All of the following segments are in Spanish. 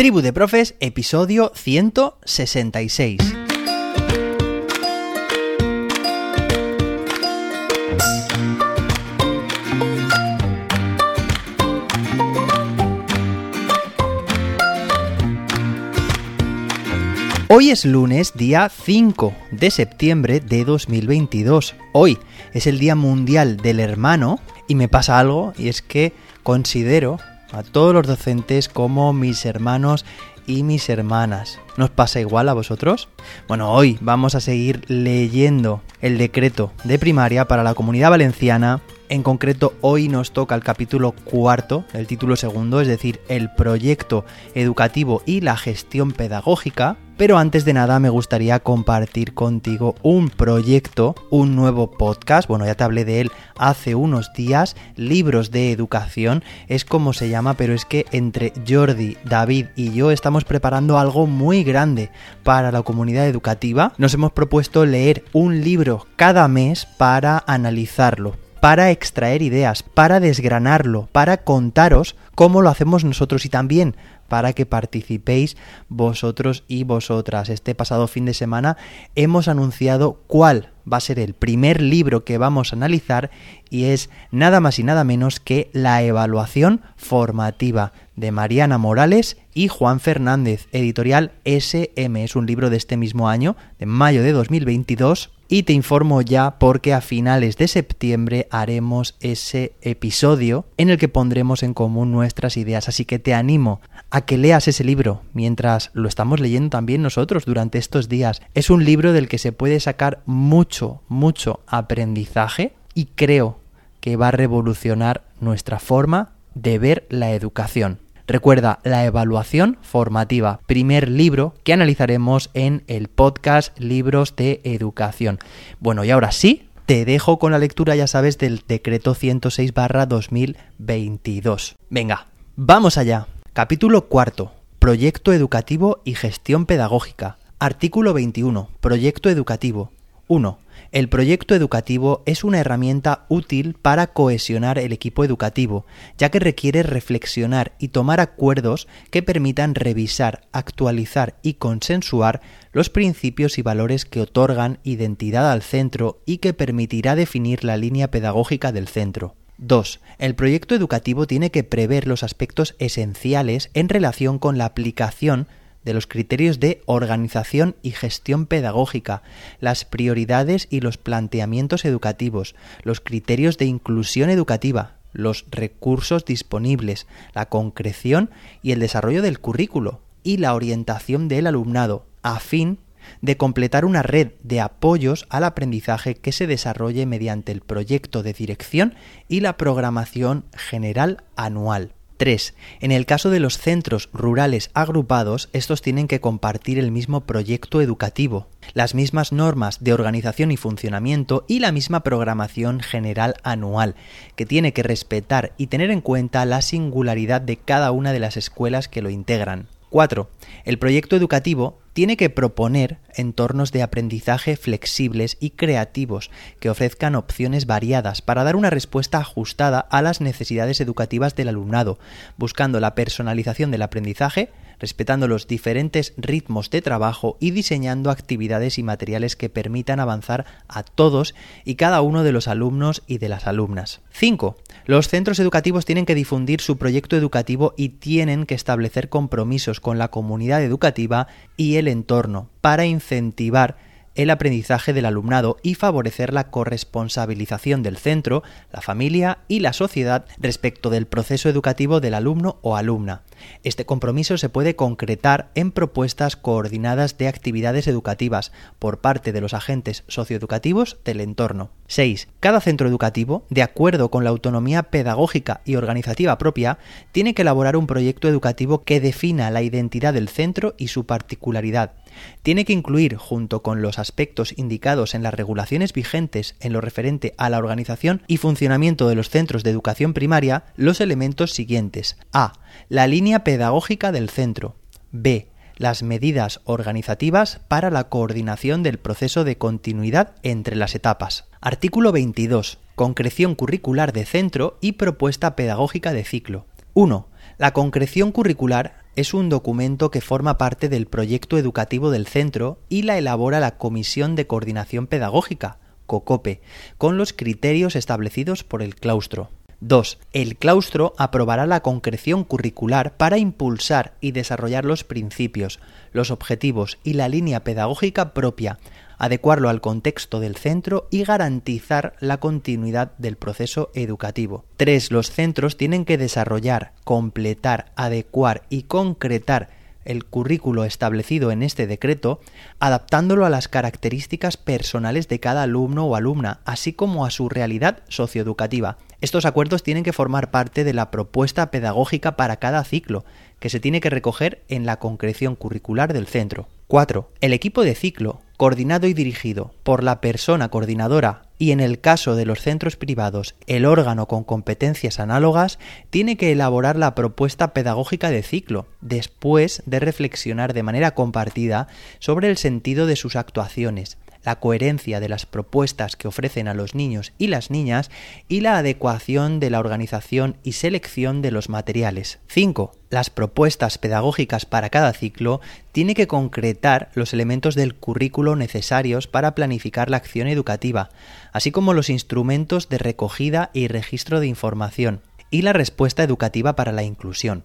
Tribu de Profes, episodio 166. Hoy es lunes, día 5 de septiembre de 2022. Hoy es el Día Mundial del Hermano y me pasa algo y es que considero a todos los docentes como mis hermanos y mis hermanas. ¿Nos pasa igual a vosotros? Bueno, hoy vamos a seguir leyendo el decreto de primaria para la comunidad valenciana. En concreto, hoy nos toca el capítulo cuarto, el título segundo, es decir, el proyecto educativo y la gestión pedagógica. Pero antes de nada me gustaría compartir contigo un proyecto, un nuevo podcast, bueno ya te hablé de él hace unos días, Libros de Educación, es como se llama, pero es que entre Jordi, David y yo estamos preparando algo muy grande para la comunidad educativa. Nos hemos propuesto leer un libro cada mes para analizarlo para extraer ideas, para desgranarlo, para contaros cómo lo hacemos nosotros y también para que participéis vosotros y vosotras. Este pasado fin de semana hemos anunciado cuál va a ser el primer libro que vamos a analizar y es nada más y nada menos que La evaluación formativa de Mariana Morales y Juan Fernández, editorial SM. Es un libro de este mismo año, de mayo de 2022 y te informo ya porque a finales de septiembre haremos ese episodio en el que pondremos en común nuestras ideas. Así que te animo a que leas ese libro mientras lo estamos leyendo también nosotros durante estos días. Es un libro del que se puede sacar mucho, mucho aprendizaje y creo que va a revolucionar nuestra forma de ver la educación. Recuerda la evaluación formativa, primer libro que analizaremos en el podcast Libros de Educación. Bueno, y ahora sí, te dejo con la lectura, ya sabes, del decreto 106 barra 2022. Venga, vamos allá. Capítulo cuarto. Proyecto educativo y gestión pedagógica. Artículo 21. Proyecto educativo. 1. El proyecto educativo es una herramienta útil para cohesionar el equipo educativo, ya que requiere reflexionar y tomar acuerdos que permitan revisar, actualizar y consensuar los principios y valores que otorgan identidad al centro y que permitirá definir la línea pedagógica del centro. 2. El proyecto educativo tiene que prever los aspectos esenciales en relación con la aplicación de los criterios de organización y gestión pedagógica, las prioridades y los planteamientos educativos, los criterios de inclusión educativa, los recursos disponibles, la concreción y el desarrollo del currículo y la orientación del alumnado, a fin de completar una red de apoyos al aprendizaje que se desarrolle mediante el proyecto de dirección y la programación general anual. 3. En el caso de los centros rurales agrupados, estos tienen que compartir el mismo proyecto educativo, las mismas normas de organización y funcionamiento y la misma programación general anual, que tiene que respetar y tener en cuenta la singularidad de cada una de las escuelas que lo integran. 4. El proyecto educativo tiene que proponer entornos de aprendizaje flexibles y creativos que ofrezcan opciones variadas para dar una respuesta ajustada a las necesidades educativas del alumnado, buscando la personalización del aprendizaje, respetando los diferentes ritmos de trabajo y diseñando actividades y materiales que permitan avanzar a todos y cada uno de los alumnos y de las alumnas. 5. Los centros educativos tienen que difundir su proyecto educativo y tienen que establecer compromisos con la comunidad educativa y el entorno para incentivar el aprendizaje del alumnado y favorecer la corresponsabilización del centro, la familia y la sociedad respecto del proceso educativo del alumno o alumna. Este compromiso se puede concretar en propuestas coordinadas de actividades educativas por parte de los agentes socioeducativos del entorno. 6. Cada centro educativo, de acuerdo con la autonomía pedagógica y organizativa propia, tiene que elaborar un proyecto educativo que defina la identidad del centro y su particularidad. Tiene que incluir, junto con los aspectos indicados en las regulaciones vigentes en lo referente a la organización y funcionamiento de los centros de educación primaria, los elementos siguientes. A. La línea pedagógica del centro. B. Las medidas organizativas para la coordinación del proceso de continuidad entre las etapas. Artículo 22. Concreción curricular de centro y propuesta pedagógica de ciclo. 1. La concreción curricular es un documento que forma parte del proyecto educativo del centro y la elabora la Comisión de Coordinación Pedagógica, COCOPE, con los criterios establecidos por el claustro. 2. El claustro aprobará la concreción curricular para impulsar y desarrollar los principios, los objetivos y la línea pedagógica propia, adecuarlo al contexto del centro y garantizar la continuidad del proceso educativo. 3. Los centros tienen que desarrollar, completar, adecuar y concretar el currículo establecido en este decreto, adaptándolo a las características personales de cada alumno o alumna, así como a su realidad socioeducativa. Estos acuerdos tienen que formar parte de la propuesta pedagógica para cada ciclo, que se tiene que recoger en la concreción curricular del centro. 4. El equipo de ciclo coordinado y dirigido por la persona coordinadora y en el caso de los centros privados el órgano con competencias análogas, tiene que elaborar la propuesta pedagógica de ciclo, después de reflexionar de manera compartida sobre el sentido de sus actuaciones, la coherencia de las propuestas que ofrecen a los niños y las niñas y la adecuación de la organización y selección de los materiales. 5. Las propuestas pedagógicas para cada ciclo tiene que concretar los elementos del currículo necesarios para planificar la acción educativa, así como los instrumentos de recogida y registro de información y la respuesta educativa para la inclusión.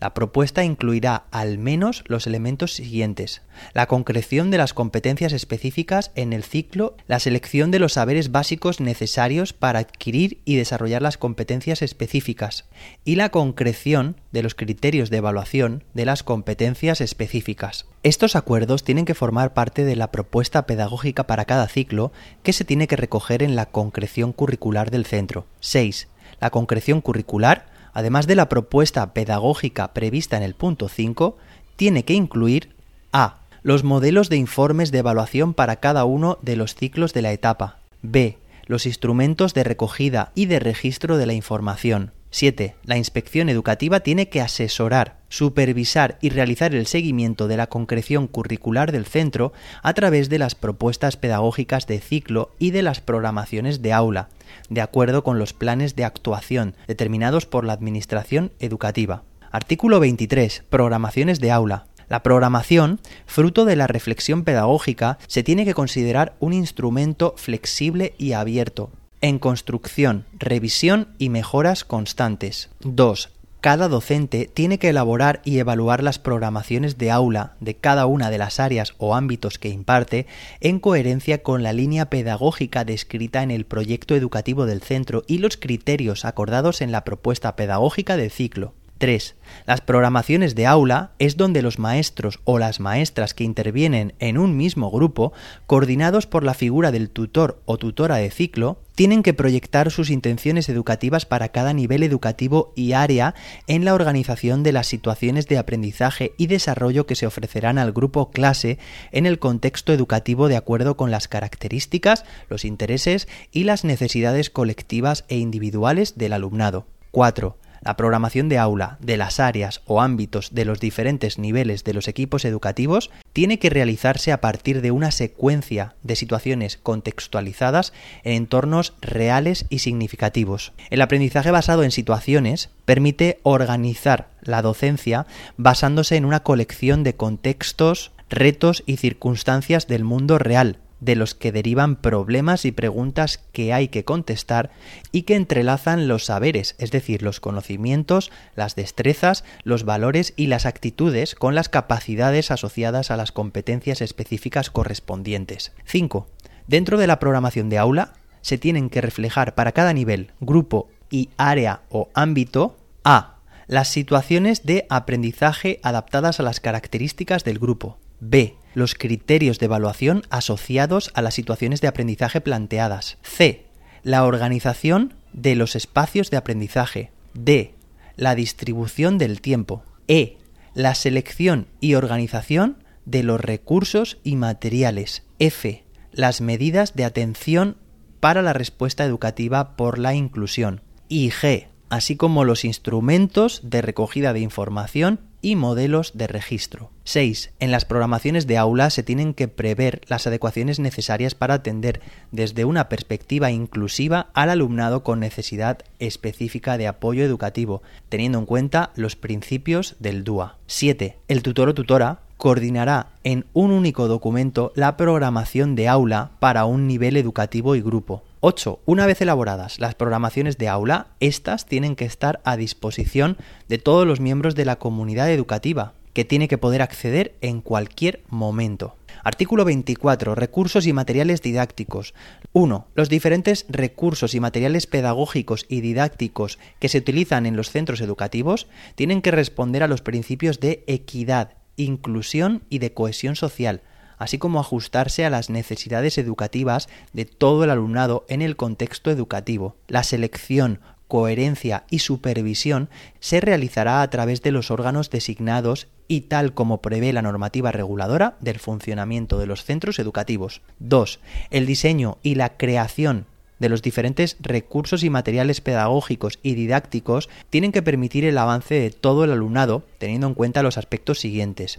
La propuesta incluirá al menos los elementos siguientes. La concreción de las competencias específicas en el ciclo, la selección de los saberes básicos necesarios para adquirir y desarrollar las competencias específicas y la concreción de los criterios de evaluación de las competencias específicas. Estos acuerdos tienen que formar parte de la propuesta pedagógica para cada ciclo que se tiene que recoger en la concreción curricular del centro. 6. La concreción curricular además de la propuesta pedagógica prevista en el punto 5, tiene que incluir a. los modelos de informes de evaluación para cada uno de los ciclos de la etapa, b. los instrumentos de recogida y de registro de la información, 7. La inspección educativa tiene que asesorar, supervisar y realizar el seguimiento de la concreción curricular del centro a través de las propuestas pedagógicas de ciclo y de las programaciones de aula, de acuerdo con los planes de actuación determinados por la Administración Educativa. Artículo 23. Programaciones de aula. La programación, fruto de la reflexión pedagógica, se tiene que considerar un instrumento flexible y abierto, en construcción, revisión y mejoras constantes. 2. Cada docente tiene que elaborar y evaluar las programaciones de aula de cada una de las áreas o ámbitos que imparte en coherencia con la línea pedagógica descrita en el proyecto educativo del centro y los criterios acordados en la propuesta pedagógica del ciclo. 3. Las programaciones de aula es donde los maestros o las maestras que intervienen en un mismo grupo, coordinados por la figura del tutor o tutora de ciclo, tienen que proyectar sus intenciones educativas para cada nivel educativo y área en la organización de las situaciones de aprendizaje y desarrollo que se ofrecerán al grupo clase en el contexto educativo de acuerdo con las características, los intereses y las necesidades colectivas e individuales del alumnado. 4. La programación de aula de las áreas o ámbitos de los diferentes niveles de los equipos educativos tiene que realizarse a partir de una secuencia de situaciones contextualizadas en entornos reales y significativos. El aprendizaje basado en situaciones permite organizar la docencia basándose en una colección de contextos, retos y circunstancias del mundo real, de los que derivan problemas y preguntas que hay que contestar y que entrelazan los saberes, es decir, los conocimientos, las destrezas, los valores y las actitudes con las capacidades asociadas a las competencias específicas correspondientes. 5. Dentro de la programación de aula se tienen que reflejar para cada nivel, grupo y área o ámbito a. Las situaciones de aprendizaje adaptadas a las características del grupo. B los criterios de evaluación asociados a las situaciones de aprendizaje planteadas. C. La organización de los espacios de aprendizaje. D. La distribución del tiempo. E. La selección y organización de los recursos y materiales. F. Las medidas de atención para la respuesta educativa por la inclusión. Y G. Así como los instrumentos de recogida de información y modelos de registro. 6. En las programaciones de aula se tienen que prever las adecuaciones necesarias para atender desde una perspectiva inclusiva al alumnado con necesidad específica de apoyo educativo, teniendo en cuenta los principios del DUA. 7. El tutor o tutora coordinará en un único documento la programación de aula para un nivel educativo y grupo. 8. Una vez elaboradas las programaciones de aula, estas tienen que estar a disposición de todos los miembros de la comunidad educativa, que tiene que poder acceder en cualquier momento. Artículo 24. Recursos y materiales didácticos. 1. Los diferentes recursos y materiales pedagógicos y didácticos que se utilizan en los centros educativos tienen que responder a los principios de equidad, inclusión y de cohesión social, así como ajustarse a las necesidades educativas de todo el alumnado en el contexto educativo. La selección, coherencia y supervisión se realizará a través de los órganos designados y tal como prevé la normativa reguladora del funcionamiento de los centros educativos. 2. El diseño y la creación de los diferentes recursos y materiales pedagógicos y didácticos tienen que permitir el avance de todo el alumnado teniendo en cuenta los aspectos siguientes.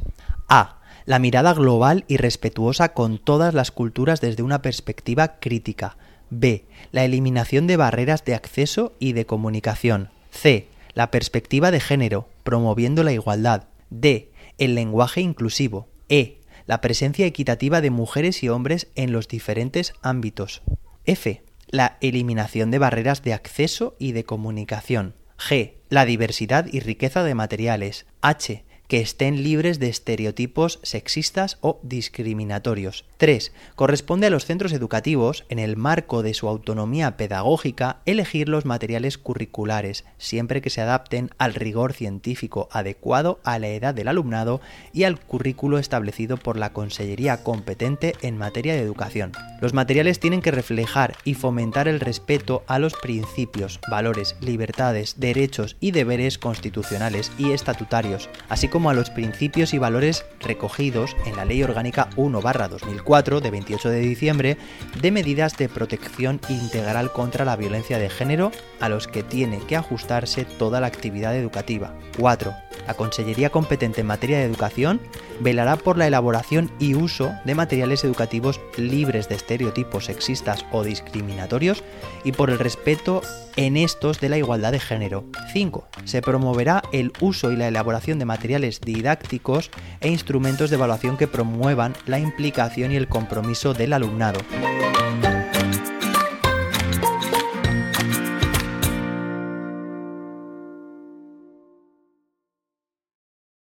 A. La mirada global y respetuosa con todas las culturas desde una perspectiva crítica. B. La eliminación de barreras de acceso y de comunicación. C. La perspectiva de género, promoviendo la igualdad. D. El lenguaje inclusivo. E. La presencia equitativa de mujeres y hombres en los diferentes ámbitos. F la eliminación de barreras de acceso y de comunicación. G. La diversidad y riqueza de materiales. H que estén libres de estereotipos sexistas o discriminatorios. 3. Corresponde a los centros educativos, en el marco de su autonomía pedagógica, elegir los materiales curriculares, siempre que se adapten al rigor científico adecuado a la edad del alumnado y al currículo establecido por la Consellería competente en materia de educación. Los materiales tienen que reflejar y fomentar el respeto a los principios, valores, libertades, derechos y deberes constitucionales y estatutarios, así como a los principios y valores recogidos en la Ley Orgánica 1-2004 de 28 de diciembre de medidas de protección integral contra la violencia de género a los que tiene que ajustarse toda la actividad educativa. 4. La Consellería competente en materia de educación velará por la elaboración y uso de materiales educativos libres de estereotipos sexistas o discriminatorios y por el respeto en estos de la igualdad de género. 5. Se promoverá el uso y la elaboración de materiales didácticos e instrumentos de evaluación que promuevan la implicación y el compromiso del alumnado.